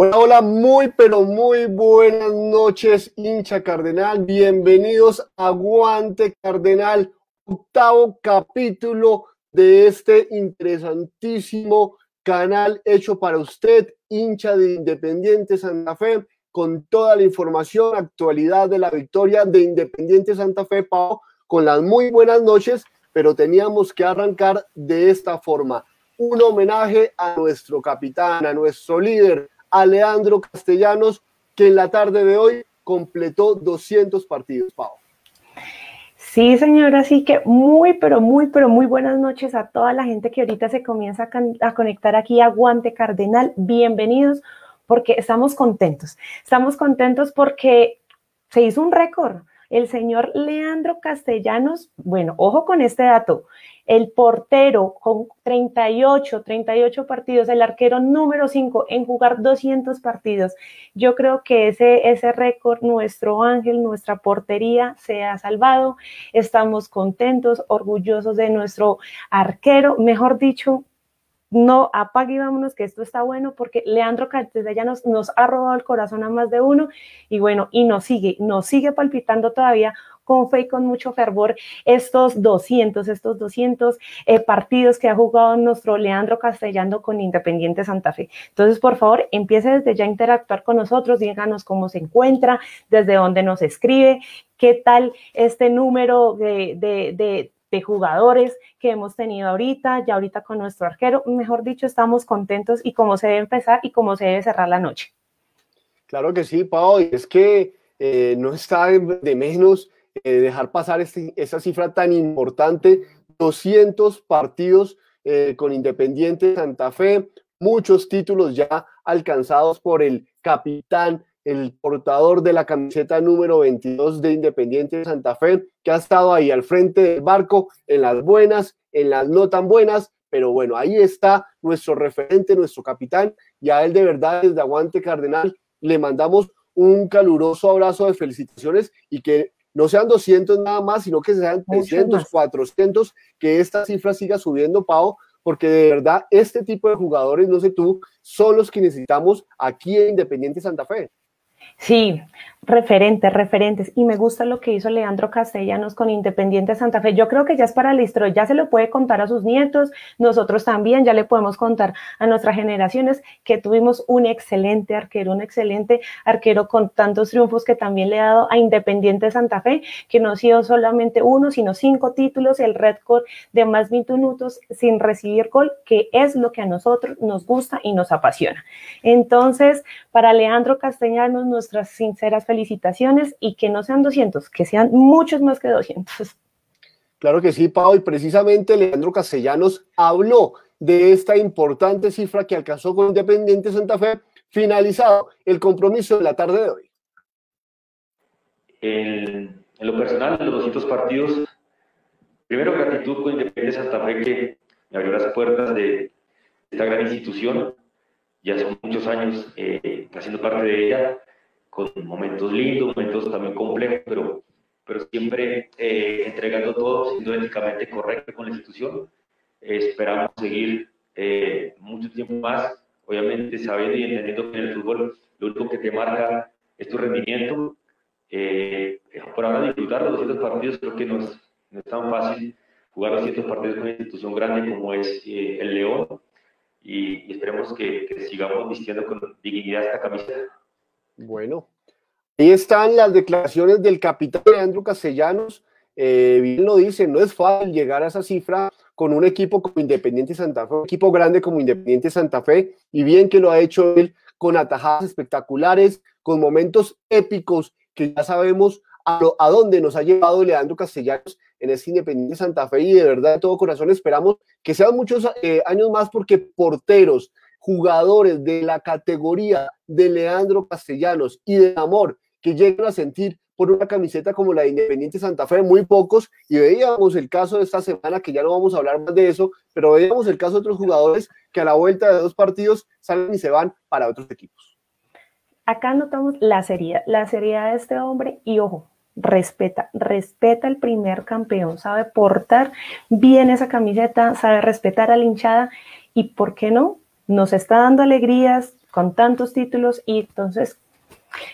Hola, hola, muy pero muy buenas noches, hincha cardenal. Bienvenidos a Guante Cardenal, octavo capítulo de este interesantísimo canal hecho para usted, hincha de Independiente Santa Fe, con toda la información, actualidad de la victoria de Independiente Santa Fe, Pau, con las muy buenas noches, pero teníamos que arrancar de esta forma. Un homenaje a nuestro capitán, a nuestro líder, a Leandro Castellanos, que en la tarde de hoy completó 200 partidos, Pau. Sí, señora, así que muy, pero muy, pero muy buenas noches a toda la gente que ahorita se comienza a, conectar aquí a Guante Cardenal. Bienvenidos porque estamos contentos. Estamos contentos porque se hizo un récord. El señor Leandro Castellanos, bueno, ojo con este dato, el portero con 38, 38 partidos, el arquero número 5 en jugar 200 partidos. Yo creo que ese, ese récord, nuestro ángel, nuestra portería se ha salvado. Estamos contentos, orgullosos de nuestro arquero. Mejor dicho, no apague y vámonos que esto está bueno porque Leandro Castellanos nos ha robado el corazón a más de uno y bueno, y nos sigue, nos sigue palpitando todavía con fe y con mucho fervor estos 200, estos 200 eh, partidos que ha jugado nuestro Leandro Castellano con Independiente Santa Fe. Entonces, por favor, empiece desde ya a interactuar con nosotros, díganos cómo se encuentra, desde dónde nos escribe, qué tal este número de, de, de jugadores que hemos tenido ahorita, ya ahorita con nuestro arquero. Mejor dicho, estamos contentos y cómo se debe empezar y cómo se debe cerrar la noche. Claro que sí, Pau, es que eh, no está de menos eh, dejar pasar este, esa cifra tan importante, 200 partidos eh, con Independiente Santa Fe, muchos títulos ya alcanzados por el capitán, el portador de la camiseta número 22 de Independiente Santa Fe, que ha estado ahí al frente del barco en las buenas, en las no tan buenas, pero bueno, ahí está nuestro referente, nuestro capitán, y a él de verdad desde Aguante Cardenal le mandamos un caluroso abrazo de felicitaciones y que no sean 200 nada más, sino que sean 300, 400, que esta cifra siga subiendo, Pau, porque de verdad este tipo de jugadores, no sé tú, son los que necesitamos aquí en Independiente Santa Fe. Sí, referentes, referentes. Y me gusta lo que hizo Leandro Castellanos con Independiente Santa Fe. Yo creo que ya es para la historia, ya se lo puede contar a sus nietos, nosotros también ya le podemos contar a nuestras generaciones que tuvimos un excelente arquero, un excelente arquero con tantos triunfos que también le ha dado a Independiente Santa Fe, que no ha sido solamente uno, sino cinco títulos, el récord de más 20 minutos sin recibir gol, que es lo que a nosotros nos gusta y nos apasiona. Entonces, para Leandro Castellanos, nuestras sinceras felicitaciones y que no sean 200, que sean muchos más que 200. Claro que sí, Pau, y precisamente Leandro Castellanos habló de esta importante cifra que alcanzó con Independiente Santa Fe, finalizado el compromiso de la tarde de hoy. En, lo personal, los 200 partidos, primero gratitud con Independiente Santa Fe que me abrió las puertas de esta gran institución, ya son muchos años eh, haciendo parte de ella, con momentos lindos, momentos también complejos, pero, pero siempre eh, entregando todo, siendo éticamente correcto con la institución. esperamos seguir eh, mucho tiempo más, obviamente sabiendo y entendiendo que en el fútbol lo único que te marca es tu rendimiento. Eh, por ahora disfrutar los 200 partidos creo que no es, no es tan fácil jugar los 200 partidos con una institución grande como es el León y, esperemos que, que sigamos vistiendo con dignidad esta camiseta. Bueno, ahí están las declaraciones del capitán Leandro Castellanos. Eh, bien lo dice, no es fácil llegar a esa cifra con un equipo como Independiente Santa Fe, un equipo grande como Independiente Santa Fe, y bien que lo ha hecho él con atajadas espectaculares, con momentos épicos que ya sabemos a, a dónde nos ha llevado Leandro Castellanos en ese Independiente Santa Fe y de verdad de todo corazón esperamos que sean muchos eh, años más porque porteros, jugadores de la categoría de Leandro Castellanos y de Amor que llegan a sentir por una camiseta como la de Independiente Santa Fe, muy pocos, y veíamos el caso de esta semana, que ya no vamos a hablar más de eso, pero veíamos el caso de otros jugadores que a la vuelta de dos partidos salen y se van para otros equipos. Acá notamos la seriedad, la seriedad de este hombre y ojo, respeta, respeta el primer campeón, sabe portar bien esa camiseta, sabe respetar a la hinchada y, ¿por qué no? Nos está dando alegrías, con tantos títulos y entonces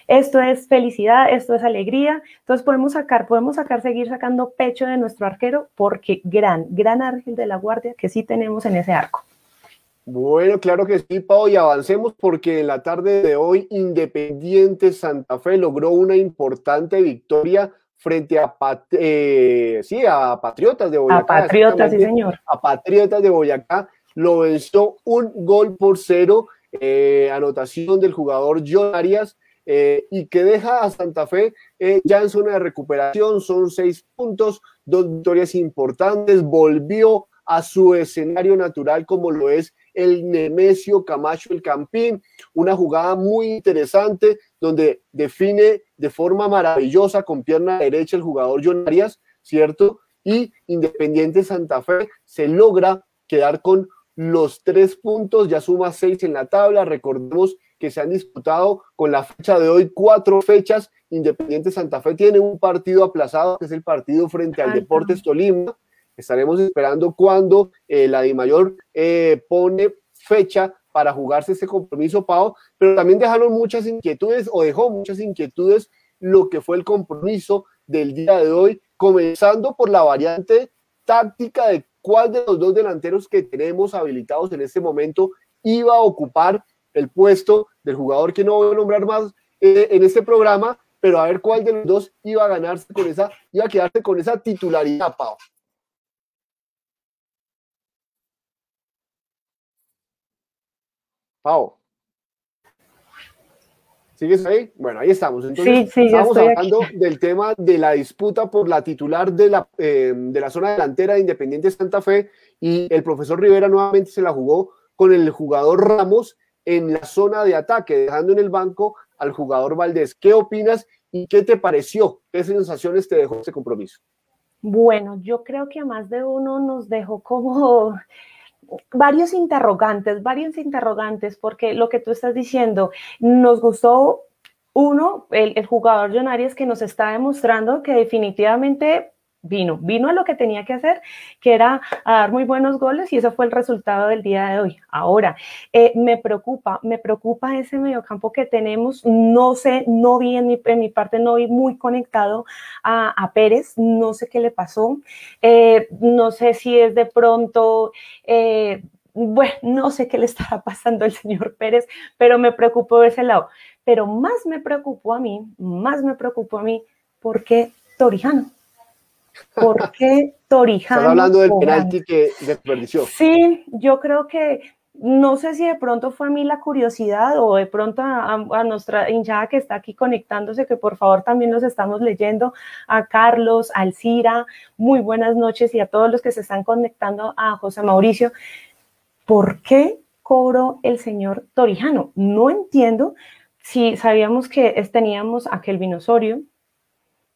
esto es felicidad, esto es alegría. Entonces podemos sacar, podemos sacar, seguir sacando pecho de nuestro arquero porque gran, gran ángel de la guardia que sí tenemos en ese arco. Bueno, claro que sí, Pau, y avancemos porque en la tarde de hoy Independiente Santa Fe logró una importante victoria frente a, eh, sí, a Patriotas de Boyacá. A Patriotas, sí, señor. A Patriotas de Boyacá lo venció un gol por cero, eh, anotación del jugador John Arias, eh, y que deja a Santa Fe ya en zona de recuperación, son seis puntos, dos victorias importantes, volvió a su escenario natural como lo es el Nemesio Camacho el Campín, una jugada muy interesante donde define de forma maravillosa con pierna derecha el jugador John Arias, ¿cierto? Y Independiente Santa Fe se logra quedar con los tres puntos, ya suma seis en la tabla, recordemos que se han disputado con la fecha de hoy cuatro fechas, Independiente Santa Fe tiene un partido aplazado, que es el partido frente al Deportes Tolima, Estaremos esperando cuando eh, la DIMAYOR eh, pone fecha para jugarse ese compromiso, Pau, pero también dejaron muchas inquietudes o dejó muchas inquietudes lo que fue el compromiso del día de hoy, comenzando por la variante táctica de cuál de los dos delanteros que tenemos habilitados en este momento iba a ocupar el puesto del jugador que no voy a nombrar más eh, en este programa, pero a ver cuál de los dos iba a ganarse con esa, iba a quedarse con esa titularidad, Pau. Pau. ¿Sigues ahí? Bueno, ahí estamos. Entonces, sí, estamos hablando del tema de la disputa por la titular de la, eh, de la zona delantera de Independiente Santa Fe y el profesor Rivera nuevamente se la jugó con el jugador Ramos en la zona de ataque, dejando en el banco al jugador Valdés. ¿Qué opinas y qué te pareció? ¿Qué sensaciones te dejó este compromiso? Bueno, yo creo que a más de uno nos dejó como varios interrogantes, varios interrogantes, porque lo que tú estás diciendo, nos gustó uno, el, jugador John Arias que nos está demostrando que definitivamente vino, vino a lo que tenía que hacer, que era dar muy buenos goles y eso fue el resultado del día de hoy. Ahora, eh, me preocupa, me preocupa ese mediocampo que tenemos, no sé, no vi en mi, en mi parte, no vi muy conectado a, a Pérez, no sé qué le pasó, eh, no sé si es de pronto... Eh, bueno, no sé qué le estaba pasando al señor Pérez, pero me preocupó de ese lado. Pero más me preocupó a mí, más me preocupó a mí, porque Torijano. ¿Por qué Torijano? Están hablando del penalti que desperdició. Sí, yo creo que no sé si de pronto fue a mí la curiosidad o de pronto a, nuestra hinchada que está aquí conectándose, que por favor también los estamos leyendo, a Carlos, a Alcira, muy buenas noches y a todos los que se están conectando a José Mauricio. ¿Por qué cobró el señor Torijano? No entiendo si sabíamos que teníamos a Kelvin Osorio,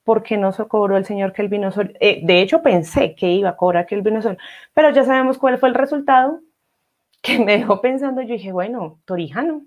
porque no se cobró el señor Kelvin Osorio. Eh, de hecho, pensé que iba a cobrar Kelvin Osorio, pero ya sabemos cuál fue el resultado que me dejó pensando. Yo dije, bueno, Torijano.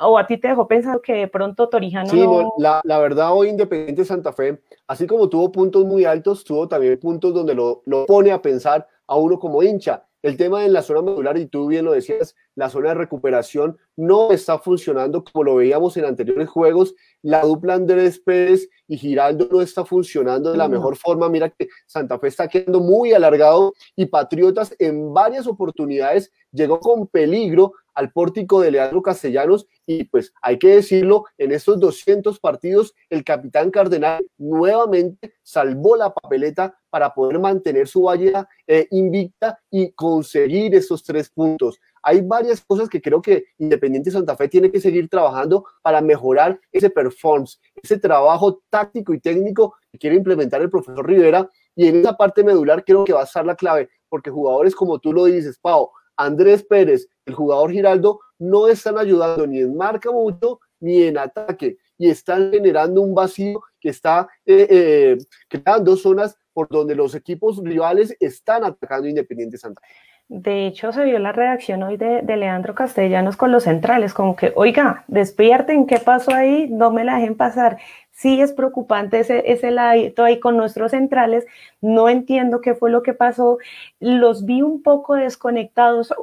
O a ti te dejó pensando que de pronto Torijano. Sí, la, la, verdad, hoy Independiente Santa Fe, así como tuvo puntos muy altos, tuvo también puntos donde lo, lo pone a pensar a uno como hincha. El tema de la zona medular, y tú bien lo decías, la zona de recuperación no está funcionando como lo veíamos en anteriores juegos. La dupla Andrés Pérez y Giraldo no está funcionando de la mejor forma. Mira que Santa Fe está quedando muy alargado y Patriotas en varias oportunidades llegó con peligro al pórtico de Leandro Castellanos y pues hay que decirlo, en estos 200 partidos el capitán Cardenal nuevamente salvó la papeleta para poder mantener su valle eh, invicta y conseguir esos tres puntos. Hay varias cosas que creo que Independiente Santa Fe tiene que seguir trabajando para mejorar ese performance, ese trabajo táctico y técnico que quiere implementar el profesor Rivera. Y en esa parte medular creo que va a estar la clave, porque jugadores como tú lo dices, Pau, Andrés Pérez, el jugador Giraldo, no están ayudando ni en marca mucho ni en ataque y están generando un vacío que está eh, eh, creando zonas por donde los equipos rivales están atacando Independiente Santa Fe. De hecho, se vio la reacción hoy de, Leandro Castellanos con los centrales, como que, oiga, despierten, ¿qué pasó ahí? No me la dejen pasar. sí es preocupante ese, ese ladito ahí con nuestros centrales. No entiendo qué fue lo que pasó. Los vi un poco desconectados.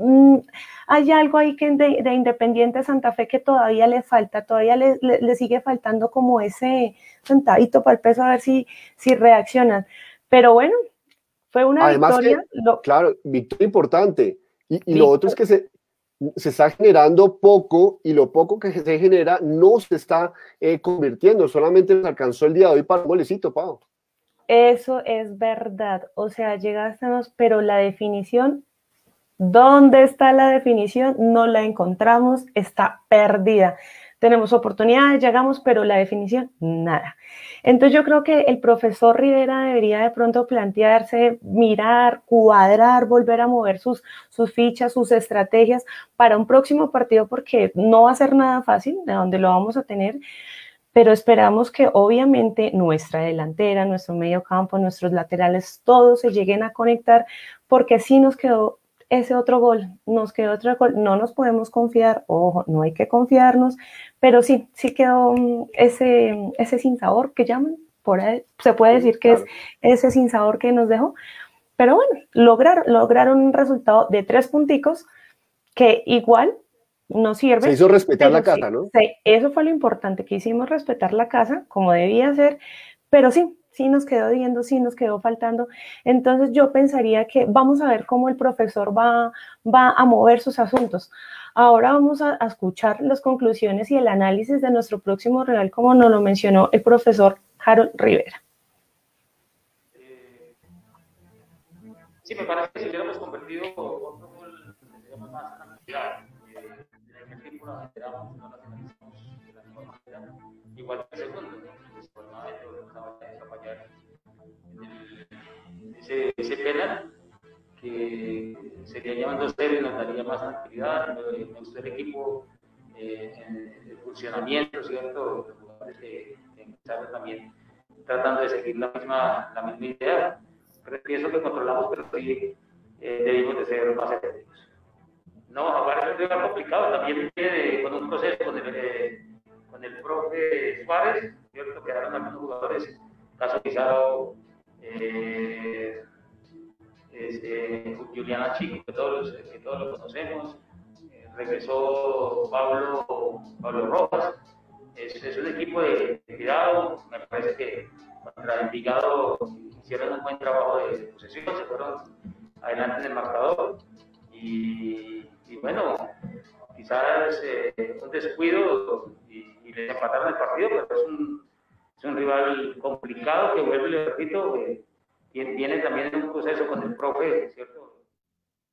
Mm, hay algo ahí que de, Independiente Santa Fe que todavía le falta, todavía le, le, sigue faltando como ese sentadito para el peso a ver si, si reaccionan. Pero bueno, fue una victoria. Claro, victoria importante. Y, lo otro es que se, se está generando poco y lo poco que se genera no se está eh, convirtiendo, solamente se alcanzó el día de hoy para un golecito, Pau. Eso es verdad, o sea, llegaste, pero la definición, ¿dónde está la definición? No la encontramos, está perdida tenemos oportunidades, llegamos, pero la definición, nada. Entonces yo creo que el profesor Rivera debería de pronto plantearse, mirar, cuadrar, volver a mover sus, sus fichas, sus estrategias para un próximo partido, porque no va a ser nada fácil, de donde lo vamos a tener, pero esperamos que obviamente nuestra delantera, nuestro medio campo, nuestros laterales, todos se lleguen a conectar, porque sí nos quedó ese otro gol, nos quedó otro gol, no nos podemos confiar, ojo, no hay que confiarnos, pero sí, sí quedó mm, ese, ese sabor que llaman, por ahí, se puede decir que es ese sin sabor que nos dejó, pero bueno, lograr, lograron un resultado de tres punticos que igual nos sirve. Se hizo respetar la casa, ¿no? Sí, eso fue lo importante, que hicimos respetar la casa como debía ser, pero sí, sí nos quedó viendo, sí nos quedó faltando. Entonces yo pensaría que vamos a ver cómo el profesor va, va a mover sus asuntos. Ahora vamos a, escuchar las conclusiones y el análisis de nuestro próximo rival, como nos lo mencionó el profesor Harold Rivera. Sí, me parece que si hubiéramos convertido otro gol, más. Igual ese, que sería llamando serio y nos daría más tranquilidad. Me, el equipo eh, en el funcionamiento, ¿cierto? Los también tratando de seguir la misma, la misma idea. Pero pienso que controlamos, pero sí eh, debimos de ser más efectivos. No, aparte es un complicado, también viene con un proceso con el, eh, con el profe Suárez, ¿cierto? Quedaron algunos jugadores caso Pizarro, eh, Juliana Chico, que todos, que todos lo conocemos, eh, regresó Pablo, Pablo Rojas, es, es, un equipo de, cuidado, me parece que contra Envigado hicieron un buen trabajo de posesión, se fueron adelante en el marcador. Y, y bueno, quizás eh, un descuido y, y les empataron el partido, pero es un es un rival complicado que vuelve, le repito, eh, viene también un proceso con el profe, ¿cierto?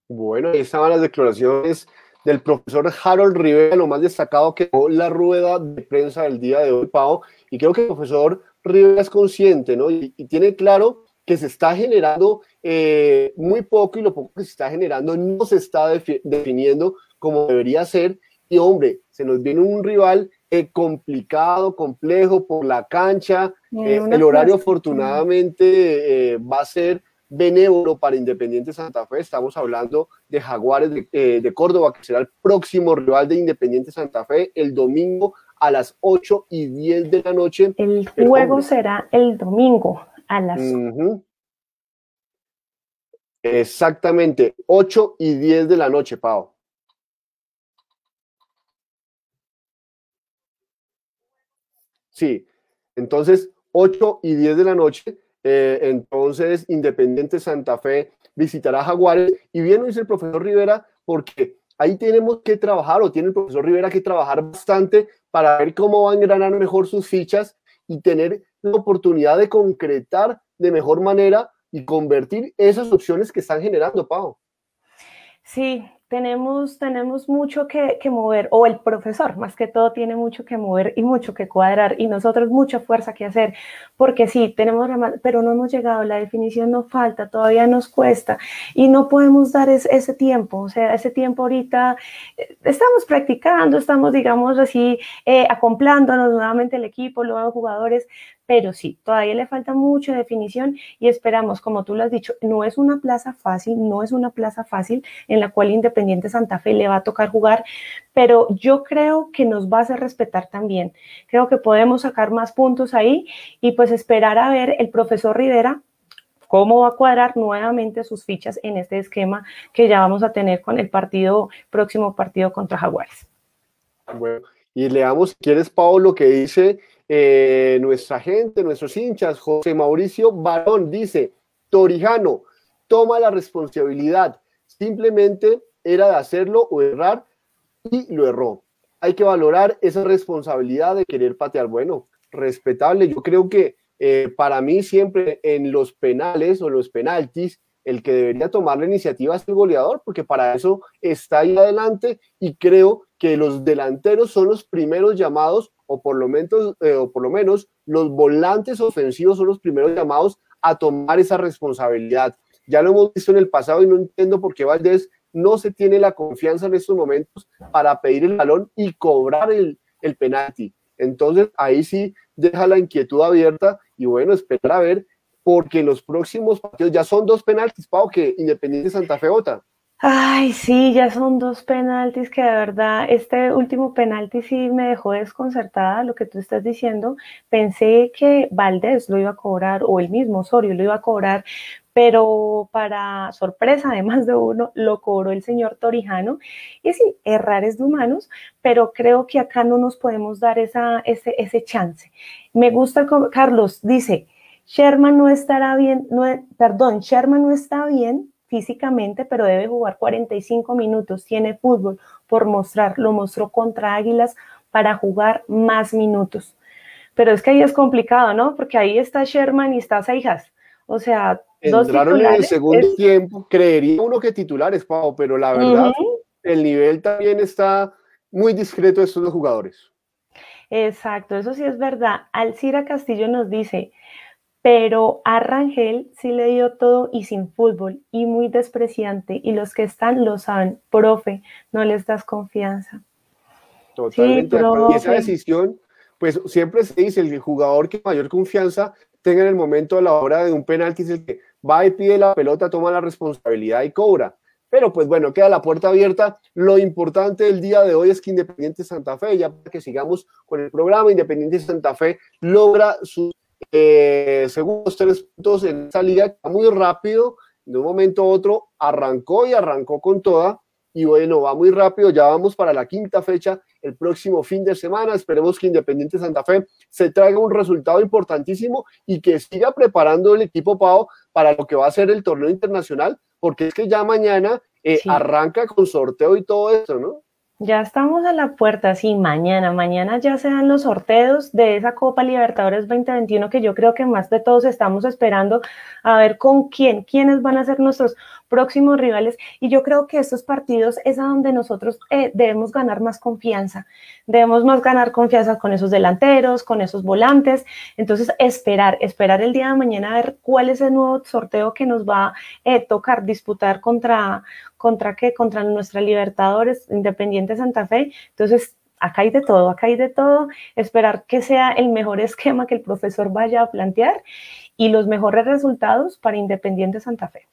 Bueno, ahí estaban las declaraciones del profesor Harold Rivera, lo más destacado que la rueda de prensa del día de hoy, Pau, y creo que el profesor Rivera es consciente, ¿no? Y, tiene claro que se está generando eh, muy poco y lo poco que se está generando no se está definiendo como debería ser. Y hombre, se nos viene un rival eh, complicado, complejo por la cancha. Eh, el horario afortunadamente eh, va a ser benévolo para Independiente Santa Fe. Estamos hablando de Jaguares de, Córdoba, que será el próximo rival de Independiente Santa Fe el domingo a las 8 y 10 de la noche. El juego será el domingo a las Exactamente, 8 y 10 de la noche, Pau. Sí, entonces 8 y 10 de la noche, eh, entonces Independiente Santa Fe visitará Jaguares y bien lo dice el profesor Rivera porque ahí tenemos que trabajar o tiene el profesor Rivera que trabajar bastante para ver cómo van a engranar mejor sus fichas y tener la oportunidad de concretar de mejor manera y convertir esas opciones que están generando, Pau. Sí, tenemos, tenemos mucho que, mover, o el profesor más que todo tiene mucho que mover y mucho que cuadrar, y nosotros mucha fuerza que hacer, porque sí, tenemos, pero no hemos llegado, la definición nos falta, todavía nos cuesta, y no podemos dar ese tiempo, o sea, ese tiempo ahorita, eh, estamos practicando, estamos, digamos así, eh, nuevamente el equipo, los jugadores, pero sí, todavía le falta mucha definición y esperamos, como tú lo has dicho, no es una plaza fácil, no es una plaza fácil en la cual Independiente Santa Fe le va a tocar jugar, pero yo creo que nos va a hacer respetar también. Creo que podemos sacar más puntos ahí y pues esperar a ver el profesor Rivera cómo va a cuadrar nuevamente sus fichas en este esquema que ya vamos a tener con el partido, próximo partido contra Jaguares. Bueno, y leamos, quieres, Pablo, lo que dice eh, nuestra gente, nuestros hinchas. José Mauricio Barón dice, Torijano, toma la responsabilidad. Simplemente era de hacerlo o errar y lo erró. Hay que valorar esa responsabilidad de querer patear. Bueno, respetable. Yo creo que eh, para mí siempre en los penales o los penaltis, el que debería tomar la iniciativa es el goleador, porque para eso está ahí adelante y creo que los delanteros son los primeros llamados, o por lo menos, eh, o por lo menos los volantes ofensivos son los primeros llamados a tomar esa responsabilidad. Ya lo hemos visto en el pasado y no entiendo por qué Valdés no se tiene la confianza en estos momentos para pedir el balón y cobrar el, penalti. Entonces ahí sí deja la inquietud abierta y bueno, esperar a ver, porque los próximos partidos ya son dos penaltis, Pau, que Independiente Santa Fe vota. Ay, sí, ya son dos penaltis que de verdad, este último penalti sí me dejó desconcertada lo que tú estás diciendo. Pensé que Valdés lo iba a cobrar o el mismo Osorio lo iba a cobrar, pero para sorpresa de más de uno, lo cobró el señor Torijano. Y sí, errar es de humanos, pero creo que acá no nos podemos dar esa, ese, ese chance. Me gusta, Carlos dice, Sherman no estará bien, no, perdón, Sherman no está bien físicamente, pero debe jugar 45 minutos, tiene fútbol por mostrar, lo mostró contra Águilas para jugar más minutos. Pero es que ahí es complicado, ¿no? Porque ahí está Sherman y está Seijas. O sea, entraron en el segundo tiempo, creería uno que titulares, Pau, pero la verdad, el nivel también está muy discreto de estos dos jugadores. Exacto, eso sí es verdad. Alcira Castillo nos dice, pero a Rangel sí le dio todo y sin fútbol y muy despreciante y los que están lo saben, profe, no les das confianza. Totalmente. y esa decisión, pues siempre se dice, el jugador que mayor confianza tenga en el momento a la hora de un penalti es el que va y pide la pelota, toma la responsabilidad y cobra. Pero pues bueno, queda la puerta abierta. Lo importante del día de hoy es que Independiente Santa Fe, ya para que sigamos con el programa, Independiente Santa Fe logra sus eh, segundos tres puntos en esa liga muy rápido, de un momento a otro arrancó y arrancó con toda. Y bueno, va muy rápido, ya vamos para la quinta fecha el próximo fin de semana. Esperemos que Independiente Santa Fe se traiga un resultado importantísimo y que siga preparando el equipo Pau para lo que va a ser el torneo internacional, porque es que ya mañana eh, arranca con sorteo y todo eso, ¿no? Ya estamos a la puerta, sí, mañana, mañana ya se dan los sorteos de esa Copa Libertadores 2021 que yo creo que más de todos estamos esperando a ver con quién, quiénes van a ser nuestros próximos rivales. Y yo creo que estos partidos es a donde nosotros eh, debemos ganar más confianza. Debemos más ganar confianza con esos delanteros, con esos volantes. Entonces, esperar, esperar el día de mañana a ver cuál es el nuevo sorteo que nos va a eh, tocar disputar contra, contra qué, contra nuestra Libertadores Independiente Santa Fe. Entonces, acá hay de todo, acá hay de todo. Esperar que sea el mejor esquema que el profesor vaya a plantear y los mejores resultados para Independiente Santa Fe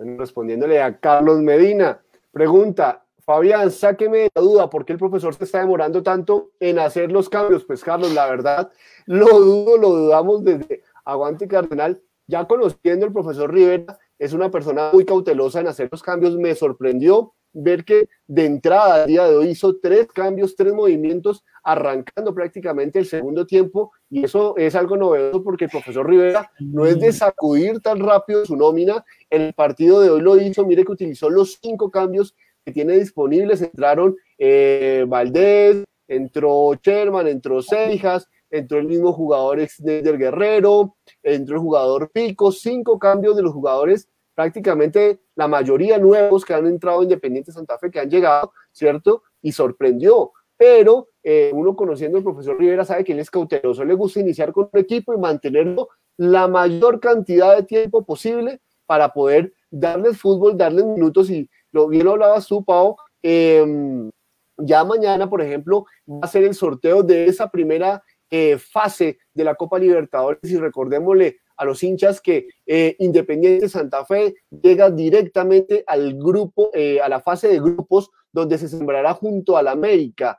respondiéndole a Carlos Medina, pregunta, Fabián, sáqueme la duda, ¿por qué el profesor se está demorando tanto en hacer los cambios? Pues Carlos, la verdad, lo dudo, lo dudamos desde Aguante Cardenal, ya conociendo el profesor Rivera, es una persona muy cautelosa en hacer los cambios, me sorprendió ver que de entrada, al día de hoy, hizo tres cambios, tres movimientos, arrancando prácticamente el segundo tiempo, y eso es algo novedoso porque el profesor Rivera no es de sacudir tan rápido su nómina. En el partido de hoy lo hizo, mire que utilizó los cinco cambios que tiene disponibles. Entraron eh, Valdés, entró Sherman, entró Seijas, entró el mismo jugador del Guerrero, entró el jugador Pico, cinco cambios de los jugadores prácticamente la mayoría nuevos que han entrado Independiente Santa Fe, que han llegado, ¿cierto? Y sorprendió. Pero eh, uno conociendo al profesor Rivera sabe que él es cauteloso, le gusta iniciar con un equipo y mantenerlo la mayor cantidad de tiempo posible para poder darles fútbol, darles minutos y lo bien lo hablabas tú, Pau, em, ya mañana, por ejemplo, va a ser el sorteo de esa primera eh, fase de la Copa Libertadores y recordémosle a los hinchas que eh, Independiente Santa Fe llega directamente al grupo, a la fase de grupos donde se sembrará junto al América.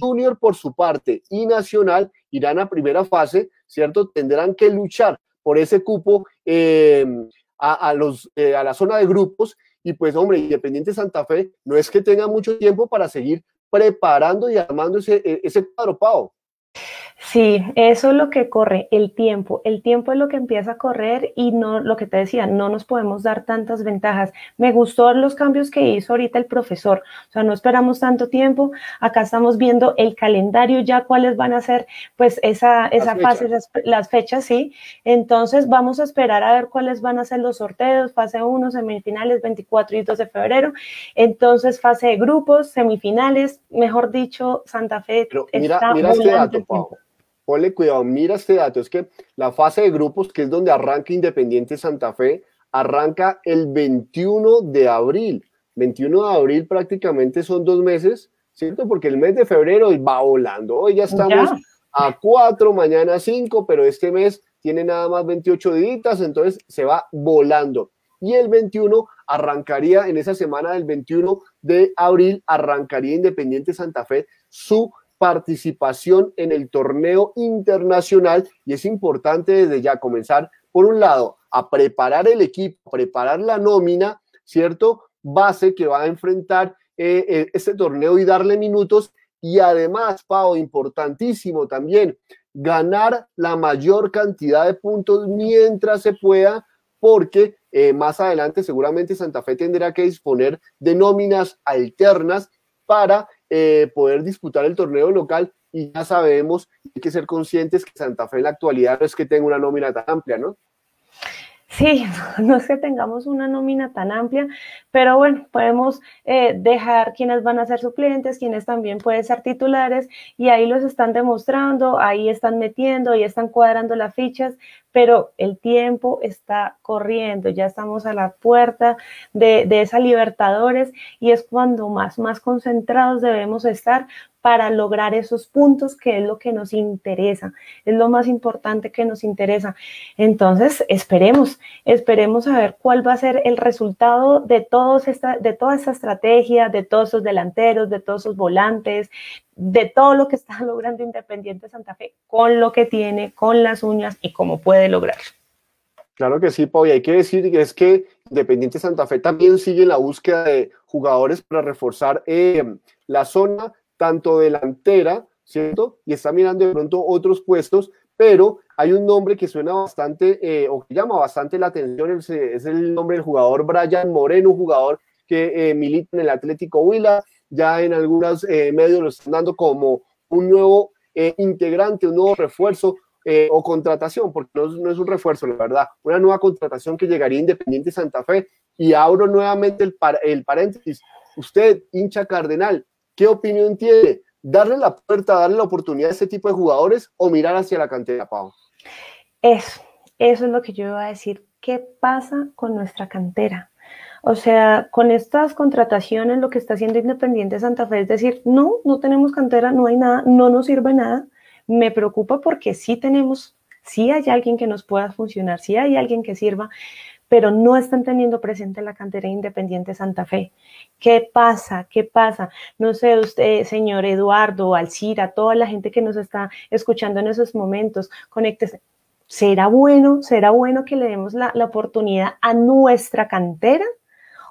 Junior por su parte y Nacional irán a primera fase, ¿cierto? Tendrán que luchar por ese cupo a, los, a la zona de grupos y pues hombre, Independiente Santa Fe no es que tenga mucho tiempo para seguir preparando y armando ese, e, ese cuadro. Sí, eso es lo que corre, el tiempo. El tiempo es lo que empieza a correr y no, lo que te decía, no nos podemos dar tantas ventajas. Me gustó los cambios que hizo ahorita el profesor. O sea, no esperamos tanto tiempo. Acá estamos viendo el calendario ya, cuáles van a ser, pues, esa, esa fase, las, fechas, sí. Entonces, vamos a esperar a ver cuáles van a ser los sorteos, fase 1, semifinales, 24 y 2 de febrero. Entonces, fase de grupos, semifinales, mejor dicho, Santa Fe está mira este dato, ponle cuidado, mira este dato, es que la fase de grupos, que es donde arranca Independiente Santa Fe, arranca el 21 de abril. 21 de abril prácticamente son dos meses, ¿cierto? Porque el mes de febrero va volando. Hoy ya estamos a 4, mañana 5, pero este mes tiene nada más 28 días, entonces se va volando. Y el 21 arrancaría, en esa semana del 21 de abril, arrancaría Independiente Santa Fe su participación en el torneo internacional y es importante desde ya comenzar, por un lado, a preparar el equipo, preparar la nómina, ¿cierto? Base que va a enfrentar eh, eh, este torneo y darle minutos y además, Pau, importantísimo también, ganar la mayor cantidad de puntos mientras se pueda, porque eh, más adelante seguramente Santa Fe tendrá que disponer de nóminas alternas para eh, poder disputar el torneo local y ya sabemos, hay que ser conscientes que Santa Fe en la actualidad no es que tenga una nómina tan amplia, ¿no? Sí, no es que tengamos una nómina tan amplia, pero bueno, podemos eh, dejar quienes van a ser suplentes, quienes también pueden ser titulares, y ahí los están demostrando, ahí están metiendo, ahí están cuadrando las fichas, pero el tiempo está corriendo, ya estamos a la puerta de, de esa Libertadores y es cuando más, más concentrados debemos estar para lograr esos puntos que es lo que nos interesa, es lo más importante que nos interesa. Entonces, esperemos, esperemos a ver cuál va a ser el resultado de, todos esta, de toda esta estrategia, de todos esos delanteros, de todos esos volantes, de todo lo que está logrando Independiente Santa Fe, con lo que tiene, con las uñas y cómo puede lograrlo. Claro que sí, Pau, y hay que decir que es que Independiente Santa Fe también sigue la búsqueda de jugadores para reforzar eh, la zona tanto delantera, ¿cierto? Y está mirando de pronto otros puestos, pero hay un nombre que suena bastante, eh, o que llama bastante la atención, es, el nombre del jugador Brian Moreno, jugador que eh, milita en el Atlético Huila, ya en algunos eh, medios lo están dando como un nuevo integrante, un nuevo refuerzo o contratación, porque no, no, es un refuerzo, la verdad, una nueva contratación que llegaría Independiente Santa Fe. Y abro nuevamente el, el paréntesis. Usted, hincha cardenal, ¿Qué opinión tiene? ¿Darle la puerta, darle la oportunidad a este tipo de jugadores o mirar hacia la cantera, Pau? Eso, eso es lo que yo iba a decir. ¿Qué pasa con nuestra cantera? O sea, con estas contrataciones lo que está haciendo Independiente Santa Fe es decir, no, no tenemos cantera, no hay nada, no nos sirve nada. Me preocupa porque sí tenemos, sí hay alguien que nos pueda funcionar, sí hay alguien que sirva, pero no están teniendo presente la cantera Independiente Santa Fe. ¿Qué pasa? ¿Qué pasa? No sé, usted, señor Eduardo, Alcira, toda la gente que nos está escuchando en esos momentos, conéctese. ¿Será bueno, será bueno que le demos la, la oportunidad a nuestra cantera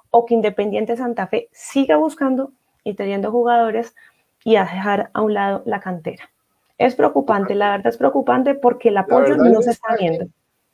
o que Independiente Santa Fe siga buscando y teniendo jugadores y a dejar a un lado la cantera? Es preocupante, la verdad es preocupante porque el apoyo no se está viendo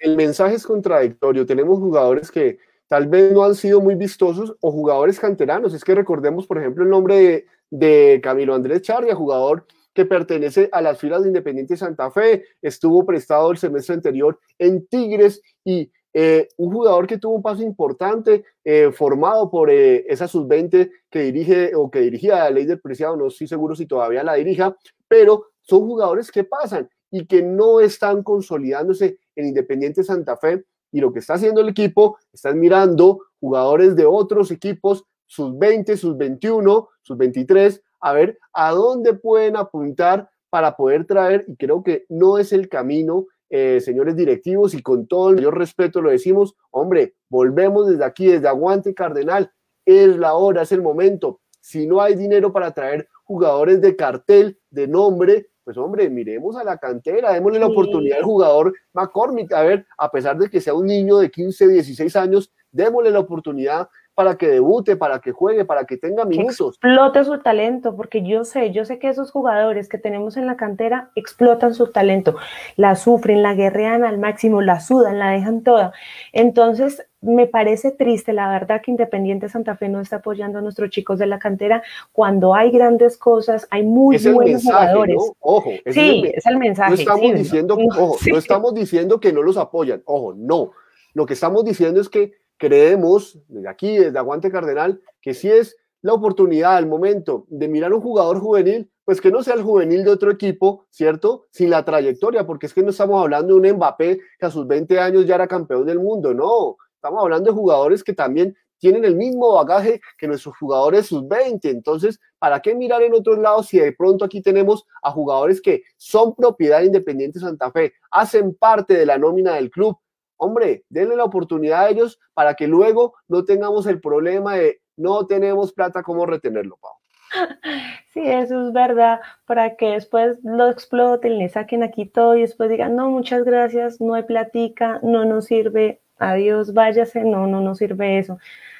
el mensaje es contradictorio. Tenemos jugadores que tal vez no han sido muy vistosos o jugadores canteranos. Es que recordemos, por ejemplo, el nombre de, Camilo Andrés Charria, jugador que pertenece a las filas de Independiente Santa Fe, estuvo prestado el semestre anterior en Tigres y eh, un jugador que tuvo un paso importante, eh, formado por eh, esa sub-20 que dirige o que dirigía la ley del preciado, no estoy seguro si todavía la dirija, pero son jugadores que pasan y que no están consolidándose en Independiente Santa Fe. Y lo que está haciendo el equipo, están mirando jugadores de otros equipos, sus 20, sus 21, sus 23, a ver a dónde pueden apuntar para poder traer, y creo que no es el camino, eh, señores directivos, y con todo el mayor respeto lo decimos, hombre, volvemos desde aquí, desde Aguante Cardenal, es la hora, es el momento. Si no hay dinero para traer jugadores de cartel, de nombre, pues hombre, miremos a la cantera, démosle la oportunidad al jugador McCormick, a ver, a pesar de que sea un niño de 15, 16 años, démosle la oportunidad para que debute, para que juegue, para que tenga minutos. explote su talento, porque yo sé, yo sé que esos jugadores que tenemos en la cantera explotan su talento, la sufren, la guerrean al máximo, la sudan, la dejan toda. Entonces, me parece triste, la verdad, que Independiente Santa Fe no está apoyando a nuestros chicos de la cantera cuando hay grandes cosas, hay muy buenos jugadores. Ojo, sí, es el, mensaje. No estamos, diciendo, ojo, no estamos diciendo que no los apoyan, ojo, no. Lo que estamos diciendo es que creemos, desde aquí, desde Aguante Cardenal, que si es la oportunidad, el momento de mirar un jugador juvenil, pues que no sea el juvenil de otro equipo, ¿cierto? Sin la trayectoria, porque es que no estamos hablando de un Mbappé que a sus 20 años ya era campeón del mundo, no. Estamos hablando de jugadores que también tienen el mismo bagaje que nuestros jugadores sus 20. Entonces, ¿para qué mirar en otros lados si de pronto aquí tenemos a jugadores que son propiedad Independiente Santa Fe, hacen parte de la nómina del club, hombre, denle la oportunidad a ellos para que luego no tengamos el problema de no tenemos plata, ¿cómo retenerlo, Pau? Sí, eso es verdad, para que después lo exploten, le saquen aquí todo y después digan, no, muchas gracias, no hay platica, no nos sirve, adiós, váyase, no, no nos sirve eso.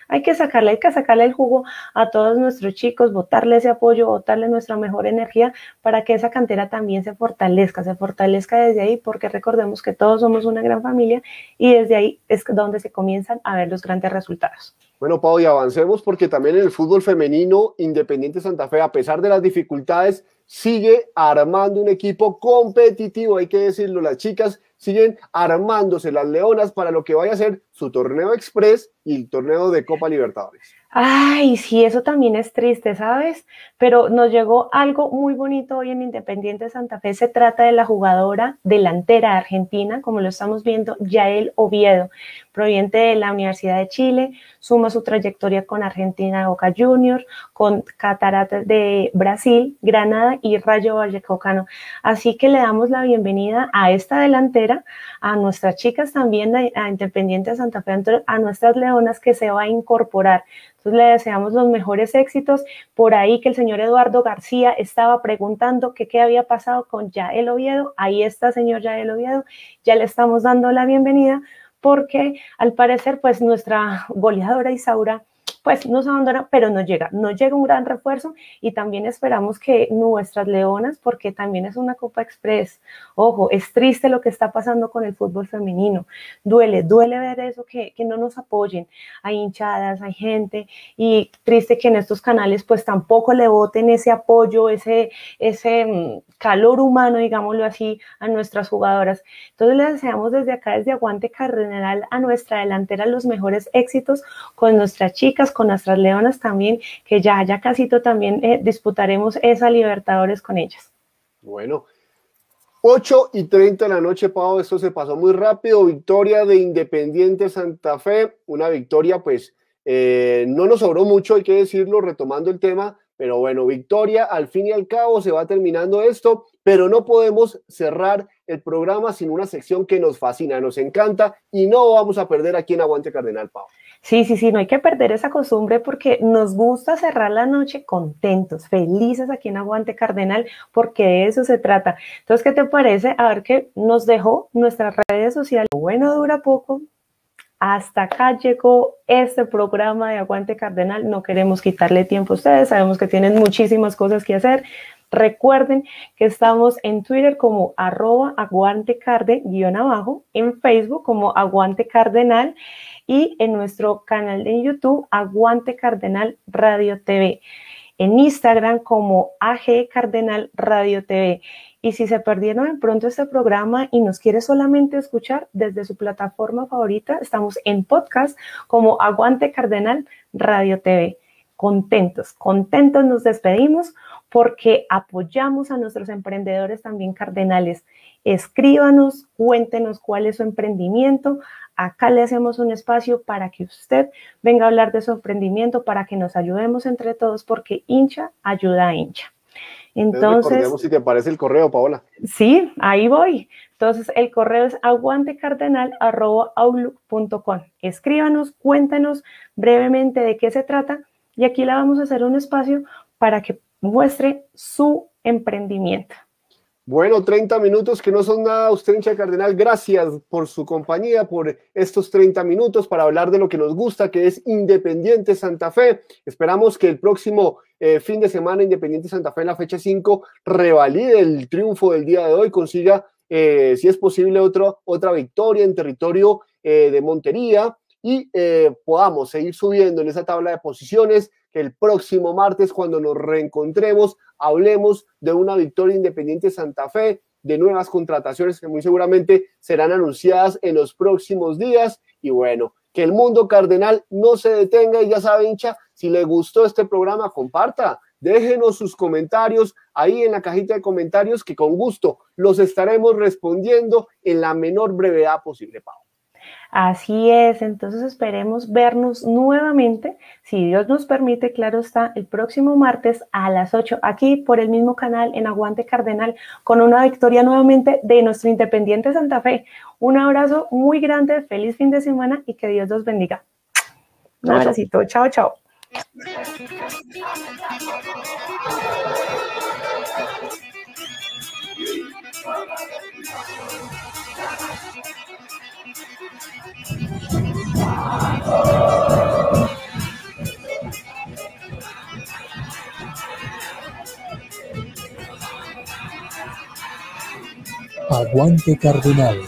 Hay que sacarle, hay que sacarle el jugo a todos nuestros chicos, botarle ese apoyo, botarle nuestra mejor energía para que esa cantera también se fortalezca, se fortalezca desde ahí, porque recordemos que todos somos una gran familia y desde ahí es donde se comienzan a ver los grandes resultados. Bueno, Pau, y avancemos porque también en el fútbol femenino, Independiente Santa Fe, a pesar de las dificultades, sigue armando un equipo competitivo, hay que decirlo, las chicas siguen armándose las leonas para lo que vaya a ser su torneo express y el torneo de Copa Libertadores. Ay, sí, eso también es triste, ¿sabes? Pero nos llegó algo muy bonito hoy en Independiente Santa Fe. Se trata de la jugadora delantera argentina, como lo estamos viendo, Yael Oviedo, proveniente de la Universidad de Chile, suma su trayectoria con Argentina Boca Juniors, con Cataratas de Brasil, Granada y Rayo Vallecaucano. Así que le damos la bienvenida a esta delantera, a nuestras chicas también, a Independiente Santa Fe, a nuestras leonas que se va a incorporar entonces le deseamos los mejores éxitos. Por ahí que el señor Eduardo García estaba preguntando qué había pasado con Yael Oviedo. Ahí está, señor Yael Oviedo. Ya le estamos dando la bienvenida porque al parecer pues nuestra goleadora Isaura pues nos abandona, pero no llega, no llega un gran refuerzo y también esperamos que nuestras leonas, porque también es una Copa Express, ojo, es triste lo que está pasando con el fútbol femenino, duele, duele ver eso, que, que no nos apoyen, hay hinchadas, hay gente y triste que en estos canales pues tampoco le voten ese apoyo, ese, ese mm, calor humano, digámoslo así, a nuestras jugadoras. Entonces les deseamos desde acá, desde Aguante Cardenal, a nuestra delantera los mejores éxitos con nuestras chicas, con nuestras leonas también, que ya, ya casito también eh, disputaremos esa Libertadores con ellas. Bueno, 8 y 30 de la noche, Pau, esto se pasó muy rápido. Victoria de Independiente Santa Fe, una victoria, pues eh, no nos sobró mucho, hay que decirlo, retomando el tema, pero bueno, victoria, al fin y al cabo se va terminando esto, pero no podemos cerrar el programa sin una sección que nos fascina, nos encanta y no vamos a perder aquí en Aguante Cardenal, Pau. Sí, sí, sí, no hay que perder esa costumbre porque nos gusta cerrar la noche contentos, felices aquí en Aguante Cardenal, porque de eso se trata. Entonces, ¿qué te parece? A ver qué nos dejó nuestras redes sociales. Bueno, dura poco. Hasta acá llegó este programa de Aguante Cardenal. No queremos quitarle tiempo a ustedes, sabemos que tienen muchísimas cosas que hacer. Recuerden que estamos en Twitter como arroba aguantecarde guion abajo, en Facebook como aguante cardenal y en nuestro canal de YouTube Aguante Cardenal Radio TV. En Instagram como AG Cardenal Radio TV. Y si se perdieron pronto este programa y nos quiere solamente escuchar desde su plataforma favorita, estamos en podcast como Aguante Cardenal Radio TV. Contentos, contentos nos despedimos porque apoyamos a nuestros emprendedores también cardenales. Escríbanos, cuéntenos cuál es su emprendimiento, Acá le hacemos un espacio para que usted venga a hablar de su emprendimiento, para que nos ayudemos entre todos, porque hincha ayuda a hincha. Entonces, si te parece el correo, Paola. Sí, ahí voy. Entonces, el correo es aguantecardenal.outlook.com. Escríbanos, cuéntenos brevemente de qué se trata y aquí le vamos a hacer un espacio para que muestre su emprendimiento. Bueno, 30 minutos que no son nada, usted hincha Cardenal, gracias por su compañía, por estos 30 minutos para hablar de lo que nos gusta, que es Independiente Santa Fe. Esperamos que el próximo eh, fin de semana Independiente Santa Fe en la fecha 5 revalide el triunfo del día de hoy, consiga, eh, si es posible, otro, otra victoria en territorio eh, de Montería y podamos seguir subiendo en esa tabla de posiciones, el próximo martes cuando nos reencontremos hablemos de una victoria independiente Santa Fe, de nuevas contrataciones que muy seguramente serán anunciadas en los próximos días. Y bueno, que el mundo cardenal no se detenga y ya sabe, hincha, si le gustó este programa, comparta, déjenos sus comentarios ahí en la cajita de comentarios que con gusto los estaremos respondiendo en la menor brevedad posible, Pau. Así es, entonces esperemos vernos nuevamente, si Dios nos permite, claro está, el próximo martes a las 8, aquí por el mismo canal en Aguante Cardenal, con una victoria nuevamente de nuestro Independiente Santa Fe. Un abrazo muy grande, feliz fin de semana y que Dios los bendiga. Un abracito, chao, chao. Aguante Cardenal.